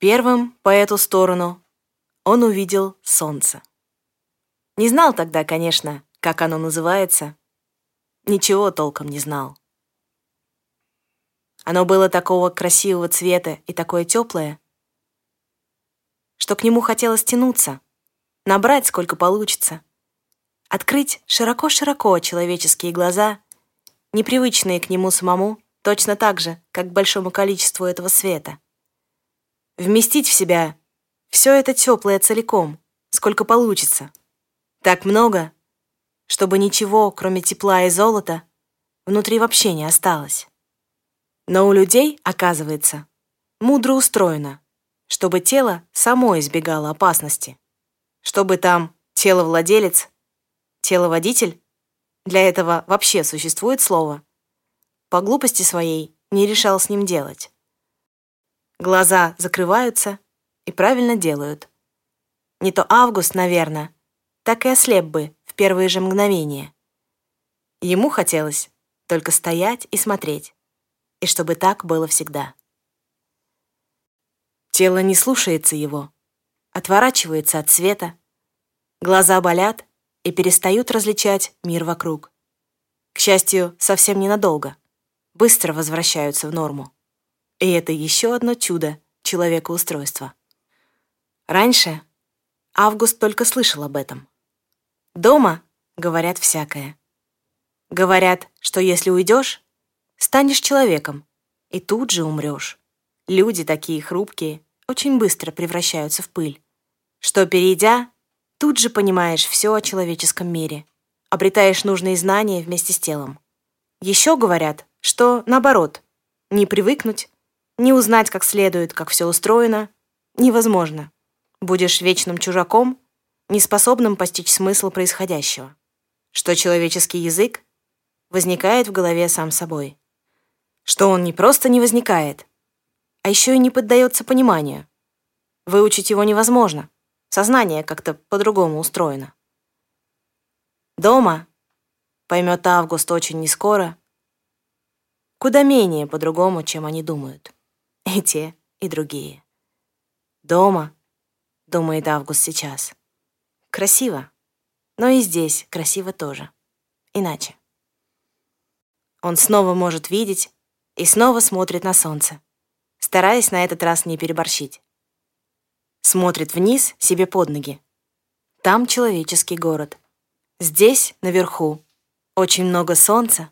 Первым по эту сторону он увидел солнце. Не знал тогда, конечно, как оно называется. Ничего толком не знал. Оно было такого красивого цвета и такое теплое, что к нему хотелось тянуться, набрать сколько получится, открыть широко-широко человеческие глаза, непривычные к нему самому, точно так же, как к большому количеству этого света. Вместить в себя все это теплое целиком, сколько получится. Так много, чтобы ничего, кроме тепла и золота, внутри вообще не осталось. Но у людей, оказывается, мудро устроено, чтобы тело само избегало опасности. Чтобы там тело-владелец, тело-водитель, для этого вообще существует слово, по глупости своей не решал с ним делать. Глаза закрываются и правильно делают. Не то Август, наверное, так и ослеп бы в первые же мгновения. Ему хотелось только стоять и смотреть, и чтобы так было всегда. Тело не слушается его, отворачивается от света, глаза болят и перестают различать мир вокруг. К счастью, совсем ненадолго, быстро возвращаются в норму. И это еще одно чудо человекоустройства. Раньше Август только слышал об этом. Дома говорят всякое. Говорят, что если уйдешь, станешь человеком, и тут же умрешь. Люди такие хрупкие, очень быстро превращаются в пыль. Что, перейдя, тут же понимаешь все о человеческом мире, обретаешь нужные знания вместе с телом. Еще говорят, что, наоборот, не привыкнуть, не узнать как следует, как все устроено, невозможно. Будешь вечным чужаком, неспособным постичь смысл происходящего. Что человеческий язык возникает в голове сам собой. Что он не просто не возникает, а еще и не поддается пониманию. Выучить его невозможно. Сознание как-то по-другому устроено. Дома, поймет Август очень нескоро, куда менее по-другому, чем они думают. И те, и другие. Дома, думает Август сейчас. Красиво, но и здесь красиво тоже. Иначе. Он снова может видеть и снова смотрит на солнце стараясь на этот раз не переборщить. Смотрит вниз себе под ноги. Там человеческий город. Здесь, наверху, очень много солнца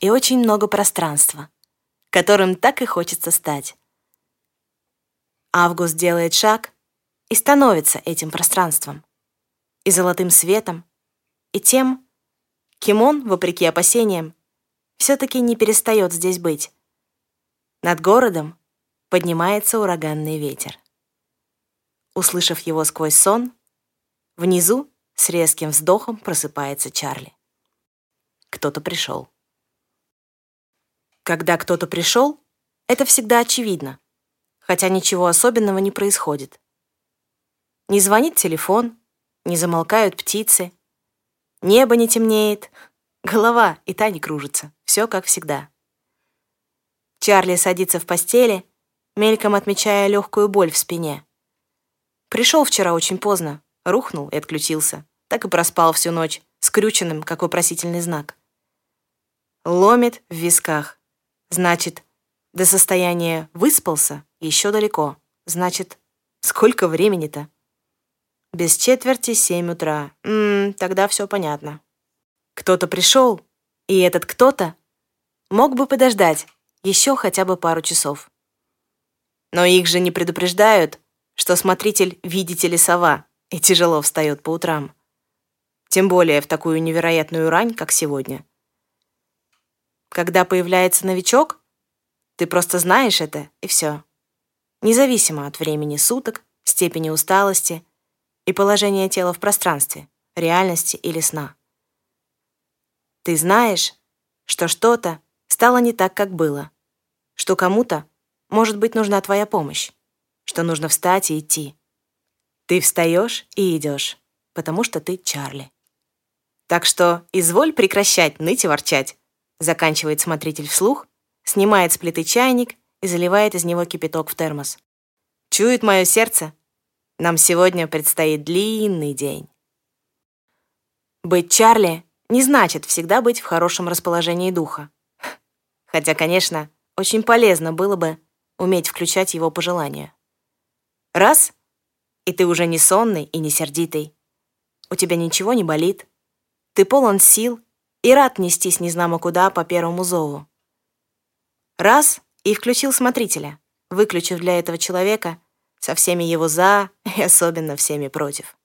и очень много пространства, которым так и хочется стать. Август делает шаг и становится этим пространством, и золотым светом, и тем, кем он, вопреки опасениям, все-таки не перестает здесь быть. Над городом поднимается ураганный ветер. Услышав его сквозь сон, внизу с резким вздохом просыпается Чарли. Кто-то пришел. Когда кто-то пришел, это всегда очевидно, хотя ничего особенного не происходит. Не звонит телефон, не замолкают птицы, небо не темнеет, голова и та не кружится, все как всегда. Чарли садится в постели мельком отмечая легкую боль в спине. Пришел вчера очень поздно, рухнул и отключился. Так и проспал всю ночь, скрюченным, как вопросительный знак. Ломит в висках. Значит, до состояния «выспался» еще далеко. Значит, сколько времени-то? Без четверти семь утра. Ммм, тогда все понятно. Кто-то пришел, и этот кто-то мог бы подождать еще хотя бы пару часов. Но их же не предупреждают, что смотритель, видите ли, сова, и тяжело встает по утрам. Тем более в такую невероятную рань, как сегодня. Когда появляется новичок, ты просто знаешь это, и все. Независимо от времени суток, степени усталости и положения тела в пространстве, реальности или сна. Ты знаешь, что что-то стало не так, как было, что кому-то может быть, нужна твоя помощь, что нужно встать и идти. Ты встаешь и идешь, потому что ты Чарли. Так что изволь прекращать ныть и ворчать, заканчивает смотритель вслух, снимает с плиты чайник и заливает из него кипяток в термос. Чует мое сердце, нам сегодня предстоит длинный день. Быть Чарли не значит всегда быть в хорошем расположении духа. Хотя, конечно, очень полезно было бы уметь включать его пожелания. Раз — и ты уже не сонный и не сердитый. У тебя ничего не болит. Ты полон сил и рад нестись незнамо куда по первому зову. Раз — и включил смотрителя, выключив для этого человека со всеми его «за» и особенно всеми «против».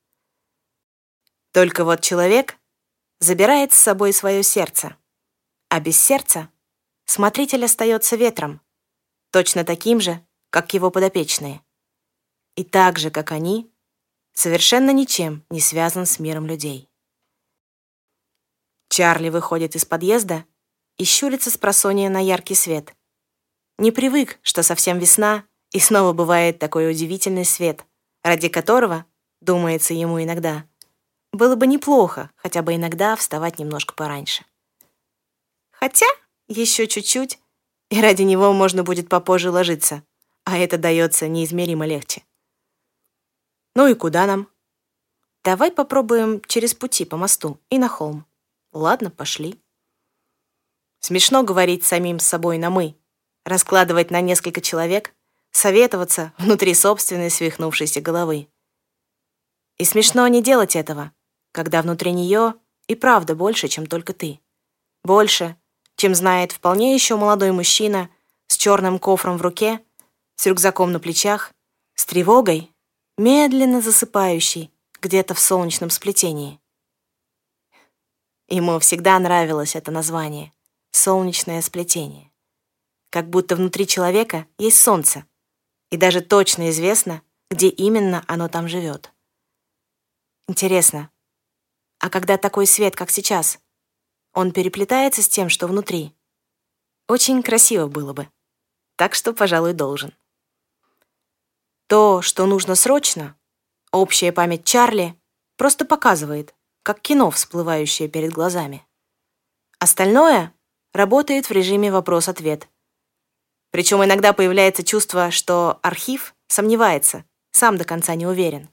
Только вот человек забирает с собой свое сердце, а без сердца смотритель остается ветром, точно таким же, как его подопечные и так же, как они, совершенно ничем не связан с миром людей. Чарли выходит из подъезда и щурится с просонья на яркий свет. Не привык, что совсем весна, и снова бывает такой удивительный свет, ради которого, думается ему иногда, было бы неплохо хотя бы иногда вставать немножко пораньше. Хотя еще чуть-чуть, и ради него можно будет попозже ложиться, а это дается неизмеримо легче. Ну и куда нам? Давай попробуем через пути по мосту и на холм. Ладно, пошли. Смешно говорить самим с собой на «мы», раскладывать на несколько человек, советоваться внутри собственной свихнувшейся головы. И смешно не делать этого, когда внутри нее и правда больше, чем только ты. Больше, чем знает вполне еще молодой мужчина с черным кофром в руке, с рюкзаком на плечах, с тревогой медленно засыпающий где-то в солнечном сплетении. Ему всегда нравилось это название — «солнечное сплетение». Как будто внутри человека есть солнце, и даже точно известно, где именно оно там живет. Интересно, а когда такой свет, как сейчас, он переплетается с тем, что внутри? Очень красиво было бы. Так что, пожалуй, должен. То, что нужно срочно, общая память Чарли просто показывает, как кино, всплывающее перед глазами. Остальное работает в режиме вопрос-ответ. Причем иногда появляется чувство, что архив сомневается, сам до конца не уверен.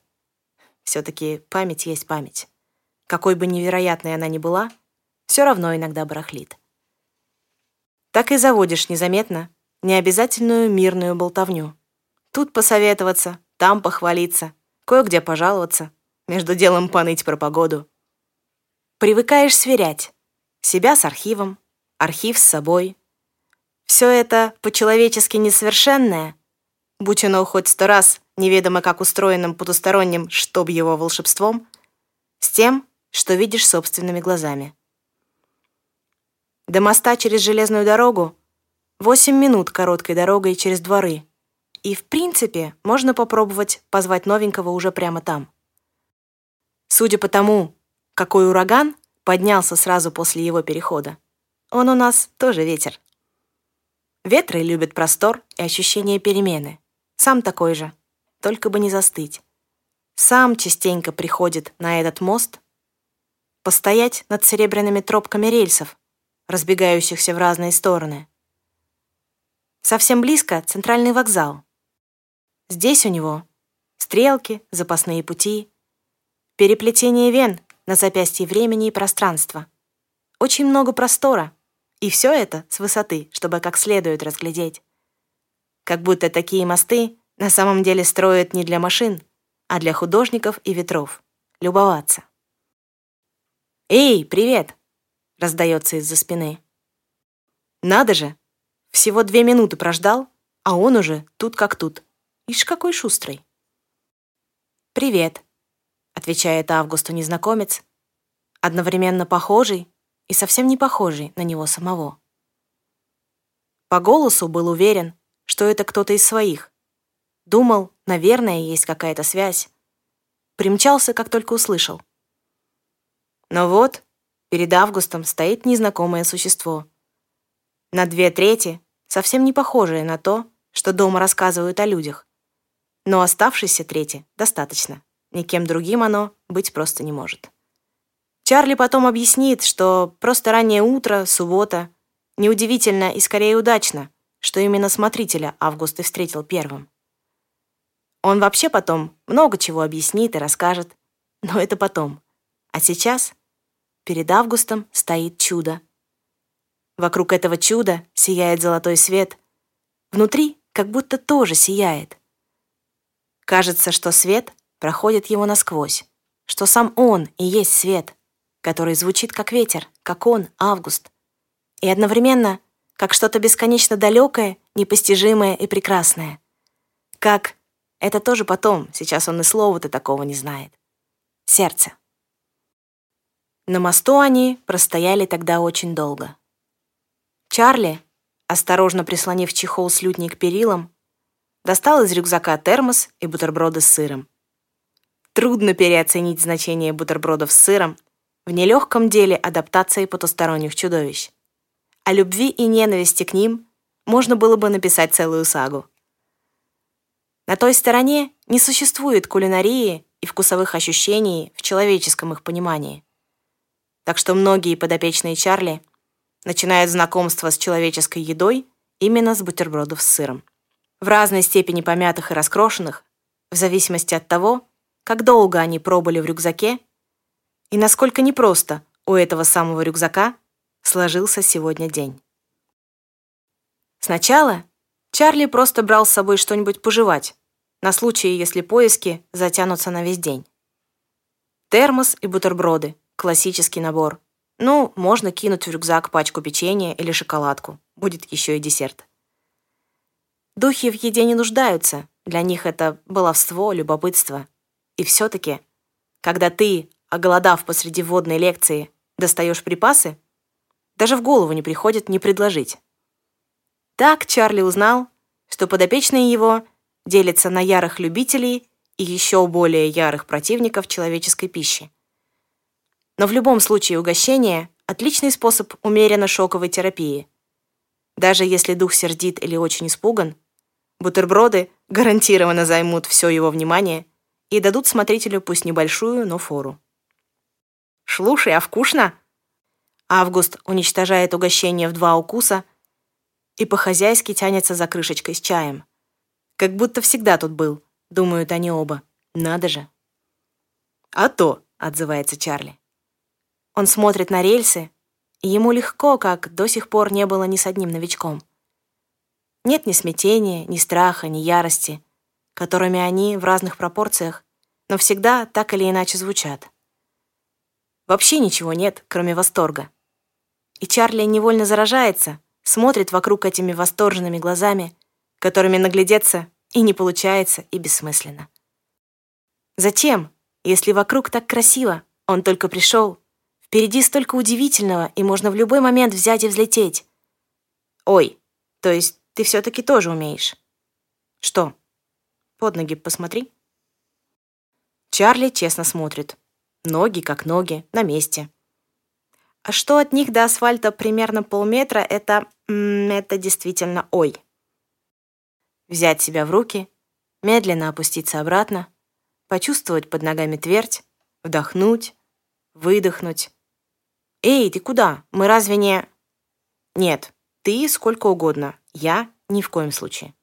Все-таки память есть память. Какой бы невероятной она ни была, все равно иногда барахлит. Так и заводишь незаметно необязательную мирную болтовню. Тут посоветоваться, там похвалиться, кое-где пожаловаться, между делом поныть про погоду. Привыкаешь сверять. Себя с архивом, архив с собой. Все это по-человечески несовершенное, будь оно хоть сто раз неведомо как устроенным потусторонним, чтоб его волшебством, с тем, что видишь собственными глазами. До моста через железную дорогу восемь минут короткой дорогой через дворы — и, в принципе, можно попробовать позвать новенького уже прямо там. Судя по тому, какой ураган поднялся сразу после его перехода, он у нас тоже ветер. Ветры любят простор и ощущение перемены. Сам такой же, только бы не застыть. Сам частенько приходит на этот мост постоять над серебряными тропками рельсов, разбегающихся в разные стороны. Совсем близко центральный вокзал, Здесь у него стрелки, запасные пути, переплетение вен на запястье времени и пространства. Очень много простора, и все это с высоты, чтобы как следует разглядеть. Как будто такие мосты на самом деле строят не для машин, а для художников и ветров. Любоваться. «Эй, привет!» — раздается из-за спины. «Надо же! Всего две минуты прождал, а он уже тут как тут». Ишь, какой шустрый. «Привет», — отвечает Августу незнакомец, одновременно похожий и совсем не похожий на него самого. По голосу был уверен, что это кто-то из своих. Думал, наверное, есть какая-то связь. Примчался, как только услышал. Но вот, перед Августом стоит незнакомое существо. На две трети совсем не похожее на то, что дома рассказывают о людях. Но оставшейся трети достаточно. Никем другим оно быть просто не может. Чарли потом объяснит, что просто раннее утро, суббота, неудивительно и скорее удачно, что именно смотрителя Август и встретил первым. Он вообще потом много чего объяснит и расскажет. Но это потом. А сейчас перед Августом стоит чудо. Вокруг этого чуда сияет золотой свет. Внутри как будто тоже сияет. Кажется, что свет проходит его насквозь, что сам он и есть свет, который звучит как ветер, как он, Август. И одновременно как что-то бесконечно далекое, непостижимое и прекрасное. Как это тоже потом, сейчас он и слова-то такого не знает. Сердце. На мосту они простояли тогда очень долго. Чарли, осторожно прислонив чехол с лютней к перилам, достал из рюкзака термос и бутерброды с сыром. Трудно переоценить значение бутербродов с сыром в нелегком деле адаптации потусторонних чудовищ. О любви и ненависти к ним можно было бы написать целую сагу. На той стороне не существует кулинарии и вкусовых ощущений в человеческом их понимании. Так что многие подопечные Чарли — начинают знакомство с человеческой едой именно с бутербродов с сыром. В разной степени помятых и раскрошенных, в зависимости от того, как долго они пробыли в рюкзаке и насколько непросто у этого самого рюкзака сложился сегодня день. Сначала Чарли просто брал с собой что-нибудь пожевать, на случай, если поиски затянутся на весь день. Термос и бутерброды — классический набор. Ну, можно кинуть в рюкзак пачку печенья или шоколадку. Будет еще и десерт. Духи в еде не нуждаются. Для них это баловство, любопытство. И все-таки, когда ты, оголодав посреди водной лекции, достаешь припасы, даже в голову не приходит не предложить. Так Чарли узнал, что подопечные его делятся на ярых любителей и еще более ярых противников человеческой пищи. Но в любом случае угощение – отличный способ умеренно шоковой терапии. Даже если дух сердит или очень испуган, бутерброды гарантированно займут все его внимание и дадут смотрителю пусть небольшую, но фору. «Слушай, а вкусно?» Август уничтожает угощение в два укуса и по-хозяйски тянется за крышечкой с чаем. Как будто всегда тут был, думают они оба. Надо же. «А то», — отзывается Чарли. Он смотрит на рельсы, и ему легко, как до сих пор не было ни с одним новичком. Нет ни смятения, ни страха, ни ярости, которыми они в разных пропорциях, но всегда так или иначе звучат. Вообще ничего нет, кроме восторга. И Чарли невольно заражается, смотрит вокруг этими восторженными глазами, которыми наглядеться и не получается, и бессмысленно. Зачем, если вокруг так красиво, он только пришел, Впереди столько удивительного, и можно в любой момент взять и взлететь. Ой, то есть ты все-таки тоже умеешь? Что? Под ноги посмотри. Чарли честно смотрит. Ноги как ноги, на месте. А что от них до асфальта примерно полметра, это... это действительно ой. Взять себя в руки, медленно опуститься обратно, почувствовать под ногами твердь, вдохнуть, выдохнуть, «Эй, ты куда? Мы разве не...» «Нет, ты сколько угодно. Я ни в коем случае».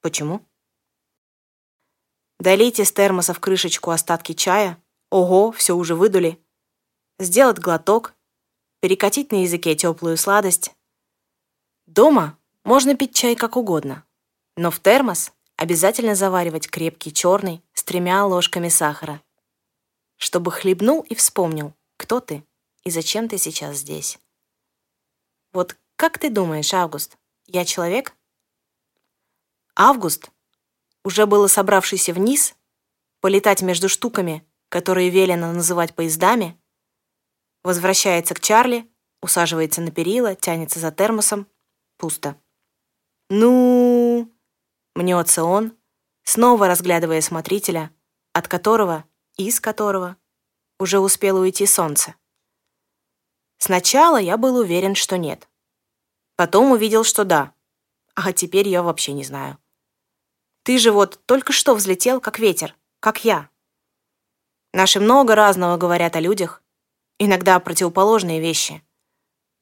«Почему?» Долить из термоса в крышечку остатки чая. Ого, все уже выдули. Сделать глоток. Перекатить на языке теплую сладость. Дома можно пить чай как угодно. Но в термос обязательно заваривать крепкий черный с тремя ложками сахара. Чтобы хлебнул и вспомнил, кто ты и зачем ты сейчас здесь? Вот как ты думаешь, Август, я человек? Август, уже было собравшийся вниз, полетать между штуками, которые велено называть поездами, возвращается к Чарли, усаживается на перила, тянется за термосом. Пусто. «Ну...» — мнется он, снова разглядывая смотрителя, от которого, из которого, уже успело уйти солнце. Сначала я был уверен, что нет. Потом увидел, что да. А теперь я вообще не знаю. Ты же вот только что взлетел, как ветер, как я. Наши много разного говорят о людях, иногда противоположные вещи.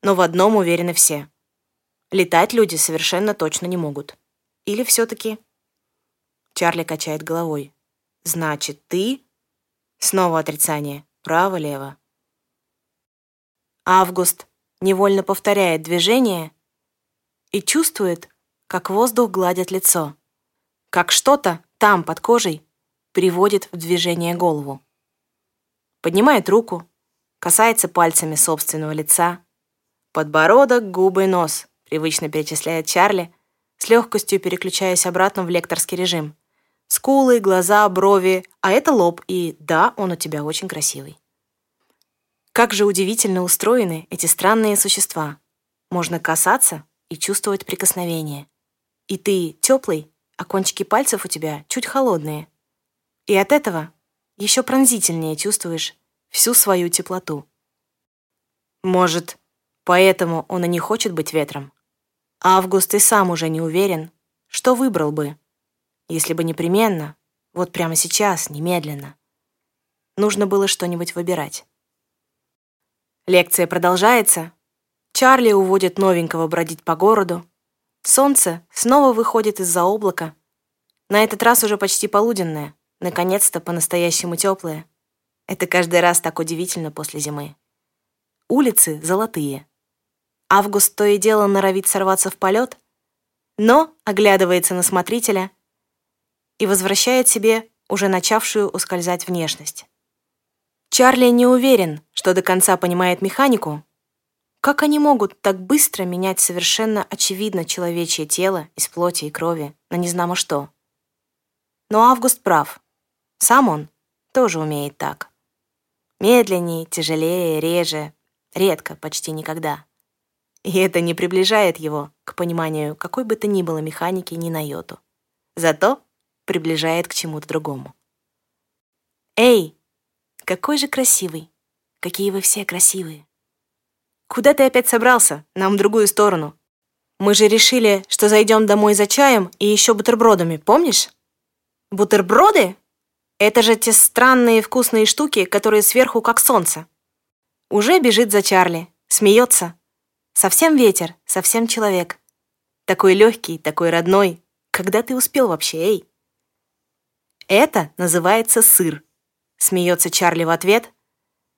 Но в одном уверены все. Летать люди совершенно точно не могут. Или все-таки... Чарли качает головой. Значит, ты? Снова отрицание. Право-лево. Август невольно повторяет движение и чувствует, как воздух гладит лицо, как что-то там, под кожей, приводит в движение голову. Поднимает руку, касается пальцами собственного лица. Подбородок, губы, нос, привычно перечисляет Чарли, с легкостью переключаясь обратно в лекторский режим. Скулы, глаза, брови, а это лоб, и да, он у тебя очень красивый. Как же удивительно устроены эти странные существа. Можно касаться и чувствовать прикосновение. И ты теплый, а кончики пальцев у тебя чуть холодные. И от этого еще пронзительнее чувствуешь всю свою теплоту. Может, поэтому он и не хочет быть ветром. Август и сам уже не уверен, что выбрал бы, если бы непременно, вот прямо сейчас, немедленно. Нужно было что-нибудь выбирать. Лекция продолжается. Чарли уводит новенького бродить по городу. Солнце снова выходит из-за облака. На этот раз уже почти полуденное. Наконец-то по-настоящему теплое. Это каждый раз так удивительно после зимы. Улицы золотые. Август то и дело норовит сорваться в полет, но оглядывается на смотрителя и возвращает себе уже начавшую ускользать внешность. Чарли не уверен, что до конца понимает механику. Как они могут так быстро менять совершенно очевидно человечье тело из плоти и крови на незнамо что? Но Август прав. Сам он тоже умеет так. Медленнее, тяжелее, реже, редко, почти никогда. И это не приближает его к пониманию какой бы то ни было механики ни на йоту. Зато приближает к чему-то другому. «Эй, какой же красивый! Какие вы все красивые!» «Куда ты опять собрался? Нам в другую сторону. Мы же решили, что зайдем домой за чаем и еще бутербродами, помнишь?» «Бутерброды? Это же те странные вкусные штуки, которые сверху как солнце». Уже бежит за Чарли, смеется. Совсем ветер, совсем человек. Такой легкий, такой родной. Когда ты успел вообще, эй? Это называется сыр. Смеется Чарли в ответ,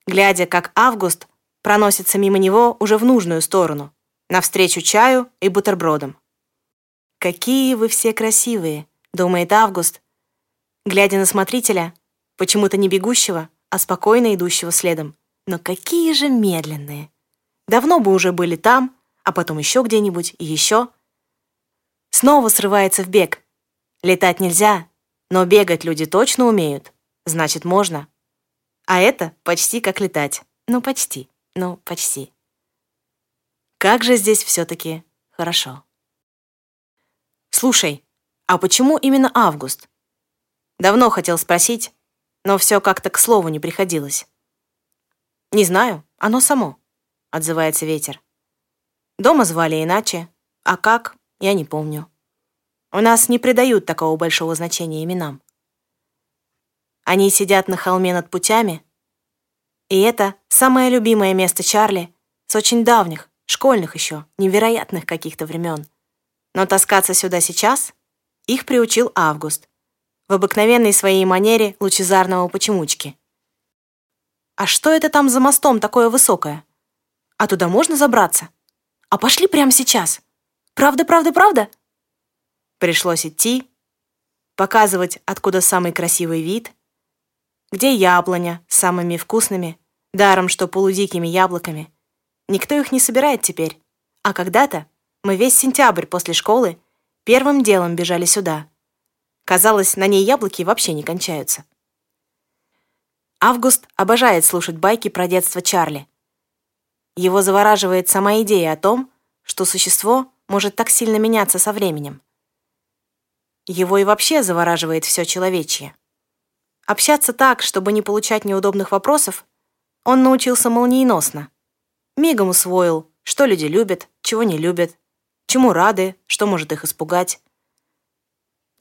глядя, как Август проносится мимо него уже в нужную сторону, навстречу чаю и бутербродам. «Какие вы все красивые», — думает Август, глядя на смотрителя, почему-то не бегущего, а спокойно идущего следом. Но какие же медленные. Давно бы уже были там, а потом еще где-нибудь и еще. Снова срывается в бег. Летать нельзя, но бегать люди точно умеют. Значит, можно. А это почти как летать. Ну, почти. Ну, почти. Как же здесь все-таки хорошо. Слушай, а почему именно август? Давно хотел спросить, но все как-то к слову не приходилось. Не знаю, оно само, отзывается ветер. Дома звали иначе, а как, я не помню. У нас не придают такого большого значения именам. Они сидят на холме над путями, и это самое любимое место Чарли с очень давних, школьных еще, невероятных каких-то времен. Но таскаться сюда сейчас их приучил Август в обыкновенной своей манере лучезарного почемучки. А что это там за мостом такое высокое? А туда можно забраться? А пошли прямо сейчас. Правда, правда, правда? Пришлось идти, показывать, откуда самый красивый вид, где яблоня с самыми вкусными, даром что полудикими яблоками. Никто их не собирает теперь. А когда-то мы весь сентябрь после школы первым делом бежали сюда. Казалось, на ней яблоки вообще не кончаются. Август обожает слушать байки про детство Чарли. Его завораживает сама идея о том, что существо может так сильно меняться со временем. Его и вообще завораживает все человечье. Общаться так, чтобы не получать неудобных вопросов, он научился молниеносно. Мигом усвоил, что люди любят, чего не любят, чему рады, что может их испугать.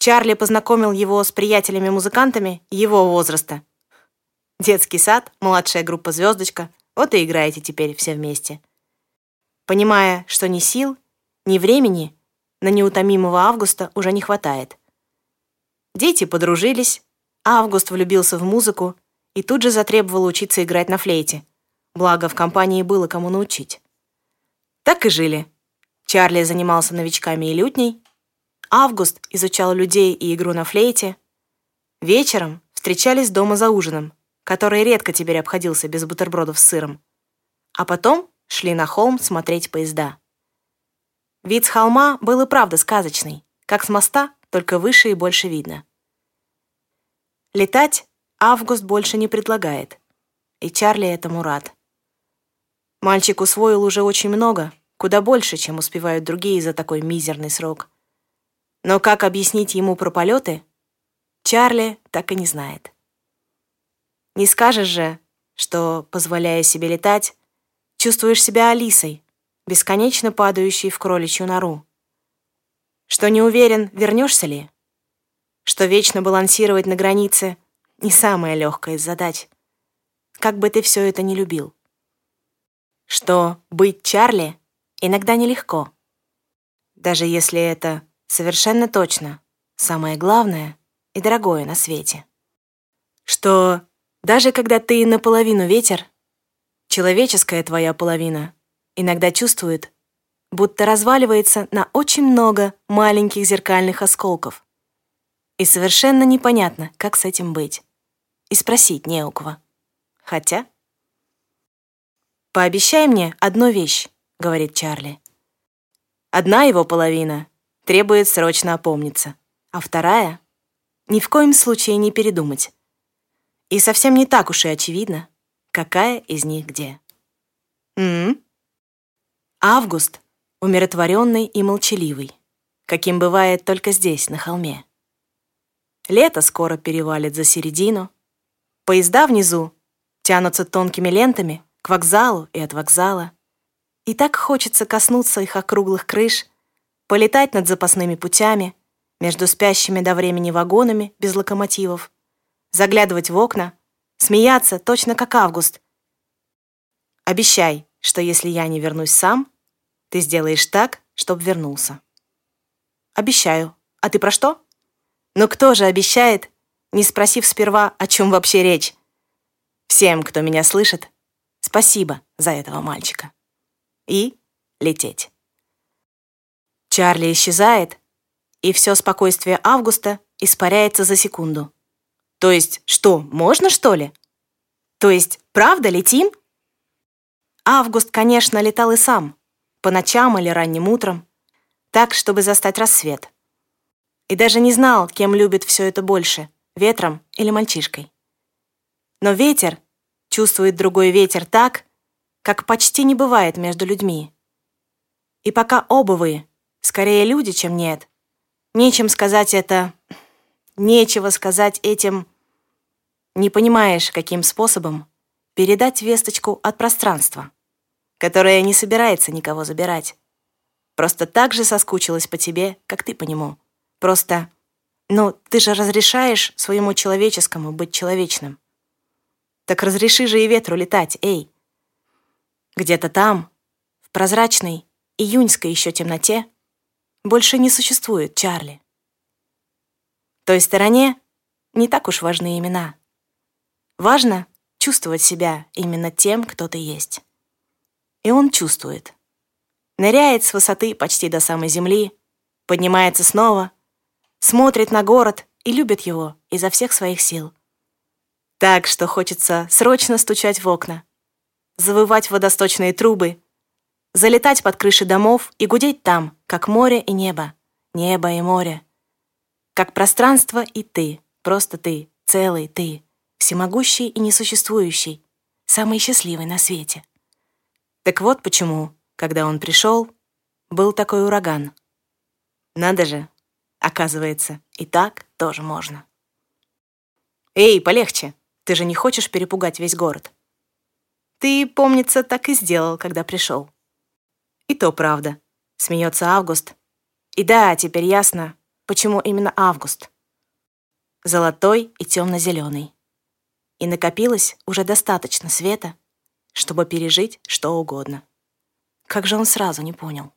Чарли познакомил его с приятелями-музыкантами его возраста. Детский сад, младшая группа «Звездочка», вот и играете теперь все вместе. Понимая, что ни сил, ни времени на неутомимого Августа уже не хватает. Дети подружились, Август влюбился в музыку и тут же затребовал учиться играть на флейте. Благо, в компании было кому научить. Так и жили. Чарли занимался новичками и лютней, Август изучал людей и игру на флейте. Вечером встречались дома за ужином, который редко теперь обходился без бутербродов с сыром. А потом шли на холм смотреть поезда. Вид с холма был и правда сказочный, как с моста, только выше и больше видно. Летать Август больше не предлагает, и Чарли этому рад. Мальчик усвоил уже очень много, куда больше, чем успевают другие за такой мизерный срок. Но как объяснить ему про полеты, Чарли так и не знает. Не скажешь же, что, позволяя себе летать, чувствуешь себя Алисой, бесконечно падающей в кроличью нору. Что не уверен, вернешься ли. Что вечно балансировать на границе — не самая легкая из задач. Как бы ты все это не любил. Что быть Чарли иногда нелегко. Даже если это Совершенно точно. Самое главное и дорогое на свете. Что даже когда ты наполовину ветер, человеческая твоя половина иногда чувствует, будто разваливается на очень много маленьких зеркальных осколков. И совершенно непонятно, как с этим быть. И спросить не у кого. Хотя... «Пообещай мне одну вещь», — говорит Чарли. Одна его половина требует срочно опомниться, а вторая — ни в коем случае не передумать. И совсем не так уж и очевидно, какая из них где. М, -м? Август умиротворенный и молчаливый, каким бывает только здесь, на холме. Лето скоро перевалит за середину, поезда внизу тянутся тонкими лентами к вокзалу и от вокзала, и так хочется коснуться их округлых крыш — полетать над запасными путями, между спящими до времени вагонами без локомотивов, заглядывать в окна, смеяться точно как Август. Обещай, что если я не вернусь сам, ты сделаешь так, чтоб вернулся. Обещаю. А ты про что? Но кто же обещает, не спросив сперва, о чем вообще речь? Всем, кто меня слышит, спасибо за этого мальчика. И лететь. Чарли исчезает, и все спокойствие Августа испаряется за секунду. То есть, что, можно, что ли? То есть, правда летим? Август, конечно, летал и сам, по ночам или ранним утром, так, чтобы застать рассвет. И даже не знал, кем любит все это больше, ветром или мальчишкой. Но ветер чувствует другой ветер так, как почти не бывает между людьми. И пока оба вы Скорее люди, чем нет. Нечем сказать это... Нечего сказать этим... Не понимаешь, каким способом передать весточку от пространства, которое не собирается никого забирать. Просто так же соскучилась по тебе, как ты по нему. Просто... Ну, ты же разрешаешь своему человеческому быть человечным. Так разреши же и ветру летать, эй. Где-то там, в прозрачной, июньской еще темноте, больше не существует Чарли. Той стороне не так уж важны имена. Важно чувствовать себя именно тем, кто ты есть. И он чувствует. Ныряет с высоты почти до самой земли, поднимается снова, смотрит на город и любит его изо всех своих сил. Так, что хочется срочно стучать в окна, завывать водосточные трубы залетать под крыши домов и гудеть там, как море и небо, небо и море. Как пространство и ты, просто ты, целый ты, всемогущий и несуществующий, самый счастливый на свете. Так вот почему, когда он пришел, был такой ураган. Надо же, оказывается, и так тоже можно. «Эй, полегче, ты же не хочешь перепугать весь город?» Ты, помнится, так и сделал, когда пришел. И то правда. Смеется Август. И да, теперь ясно, почему именно Август. Золотой и темно-зеленый. И накопилось уже достаточно света, чтобы пережить что угодно. Как же он сразу не понял.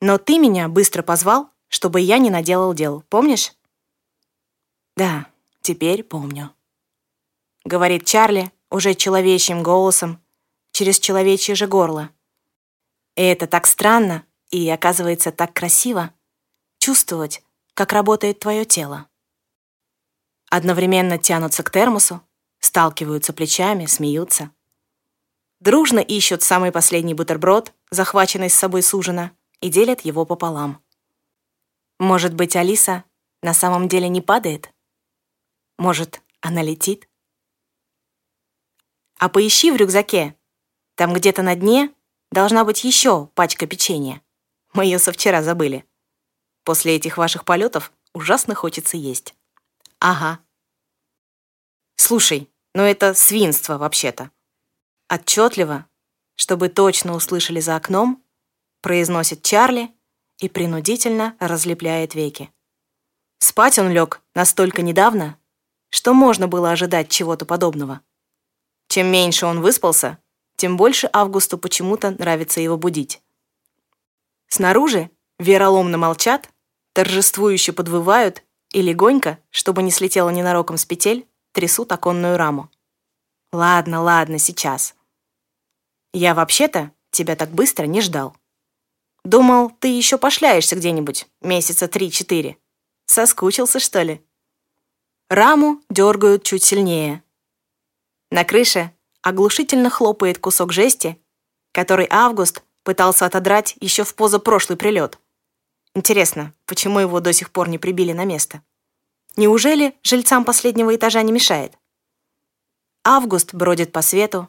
Но ты меня быстро позвал, чтобы я не наделал дел, помнишь? Да, теперь помню. Говорит Чарли уже человечьим голосом, через человечье же горло. И это так странно и, оказывается, так красиво чувствовать, как работает твое тело. Одновременно тянутся к термосу, сталкиваются плечами, смеются. Дружно ищут самый последний бутерброд, захваченный с собой с ужина, и делят его пополам. Может быть, Алиса на самом деле не падает? Может, она летит? А поищи в рюкзаке. Там где-то на дне должна быть еще пачка печенья. Мы ее со вчера забыли. После этих ваших полетов ужасно хочется есть. Ага. Слушай, ну это свинство вообще-то. Отчетливо, чтобы точно услышали за окном, произносит Чарли и принудительно разлепляет веки. Спать он лег настолько недавно, что можно было ожидать чего-то подобного. Чем меньше он выспался, тем больше Августу почему-то нравится его будить. Снаружи вероломно молчат, торжествующе подвывают и легонько, чтобы не слетело ненароком с петель, трясут оконную раму. Ладно, ладно, сейчас. Я вообще-то тебя так быстро не ждал. Думал, ты еще пошляешься где-нибудь месяца три-четыре. Соскучился, что ли? Раму дергают чуть сильнее. На крыше оглушительно хлопает кусок жести, который Август пытался отодрать еще в позапрошлый прилет. Интересно, почему его до сих пор не прибили на место? Неужели жильцам последнего этажа не мешает? Август бродит по свету,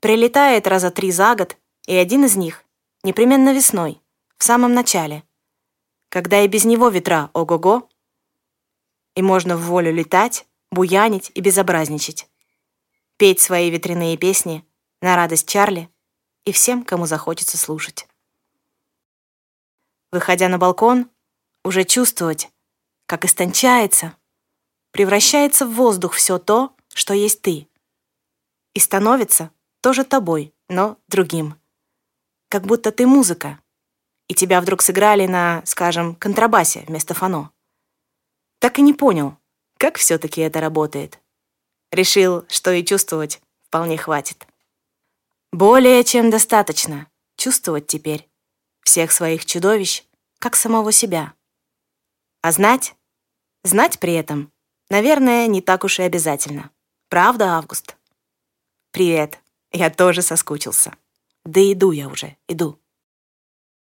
прилетает раза три за год, и один из них непременно весной, в самом начале, когда и без него ветра ого-го, и можно в волю летать, буянить и безобразничать, петь свои ветряные песни на радость Чарли и всем, кому захочется слушать. Выходя на балкон, уже чувствовать, как истончается, превращается в воздух все то, что есть ты. И становится тоже тобой, но другим. Как будто ты музыка, и тебя вдруг сыграли на, скажем, контрабасе вместо фано. Так и не понял, как все-таки это работает. Решил, что и чувствовать вполне хватит. Более чем достаточно чувствовать теперь всех своих чудовищ, как самого себя. А знать? Знать при этом, наверное, не так уж и обязательно. Правда, Август? Привет. Я тоже соскучился. Да иду я уже, иду.